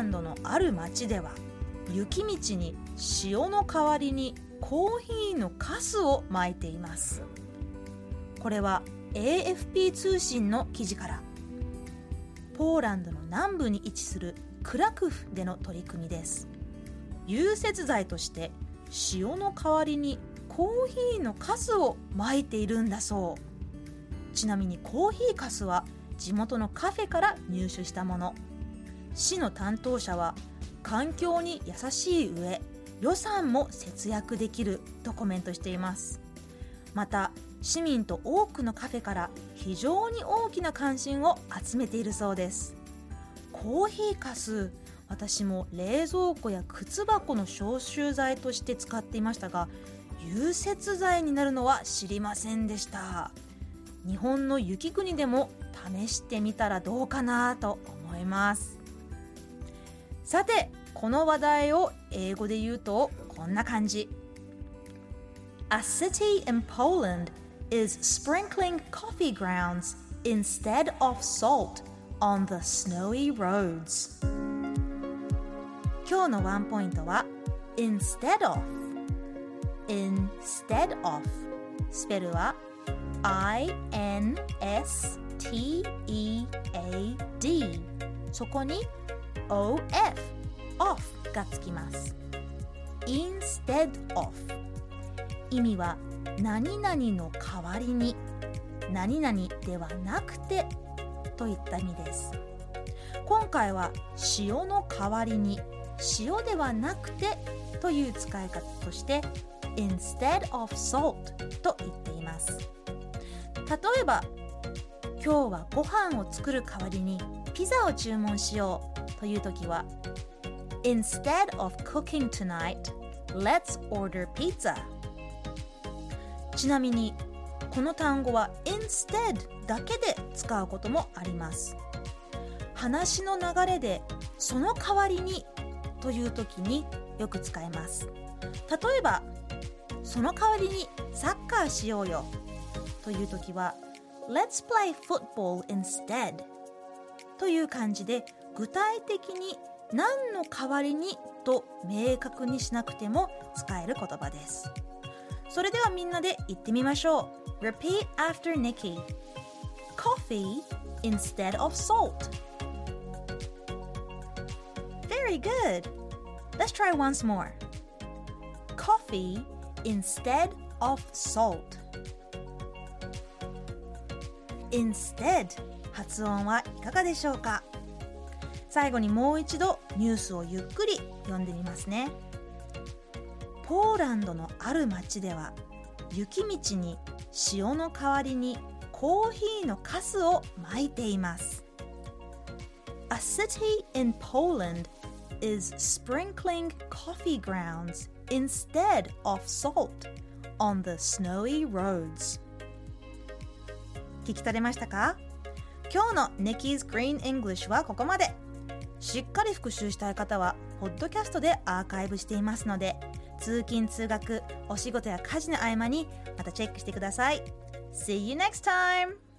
ランドのある町では雪道に塩の代わりにコーヒーのカスを撒いています。これは AFP 通信の記事からポーランドの南部に位置するクラクフでの取り組みです。融雪剤として塩の代わりにコーヒーのカスを撒いているんだそう。ちなみにコーヒーカスは地元のカフェから入手したもの。市の担当者は環境に優しい上予算も節約できるとコメントしています。また市民と多くのカフェから非常に大きな関心を集めているそうです。コーヒーかす私も冷蔵庫や靴箱の消臭剤として使っていましたが融雪剤になるのは知りませんでした。日本の雪国でも試してみたらどうかなと思います。さてこの話題を英語で言うとこんな感じ A city in Poland is sprinkling coffee grounds instead of salt on the snowy roads 今日のワンポイントは instead of instead of スペルは I-N-S-T-E-A-D そこに OF off がつきます。Instead of 意味は何々の代わりに何々ではなくてといった意味です。今回は塩の代わりに塩ではなくてという使い方として instead of salt と言っています。例えば今日はご飯を作る代わりにピザを注文しよう。という時は Instead of cooking tonight, let's order pizza. ちなみにこの単語は instead だけで使うこともあります。話の流れでその代わりにという時によく使います。例えばその代わりにサッカーしようよという時は Let's play football instead という感じで具体的に何の代わりにと明確にしなくても使える言葉ですそれではみんなで言ってみましょう Repeat after Nikki Coffee instead of salt Very good Let's try once more Coffee instead of salt Instead 発音はいかがでしょうか最後にもう一度ニュースをゆっくり読んでみますねポーランドのある町では雪道に塩の代わりにコーヒーのカスを撒いています A city in Poland is sprinkling coffee grounds instead of salt on the snowy roads 聞き取れましたか今日の Nikki's Green English はここまでしっかり復習したい方はポッドキャストでアーカイブしていますので通勤通学お仕事や家事の合間にまたチェックしてください See you next time!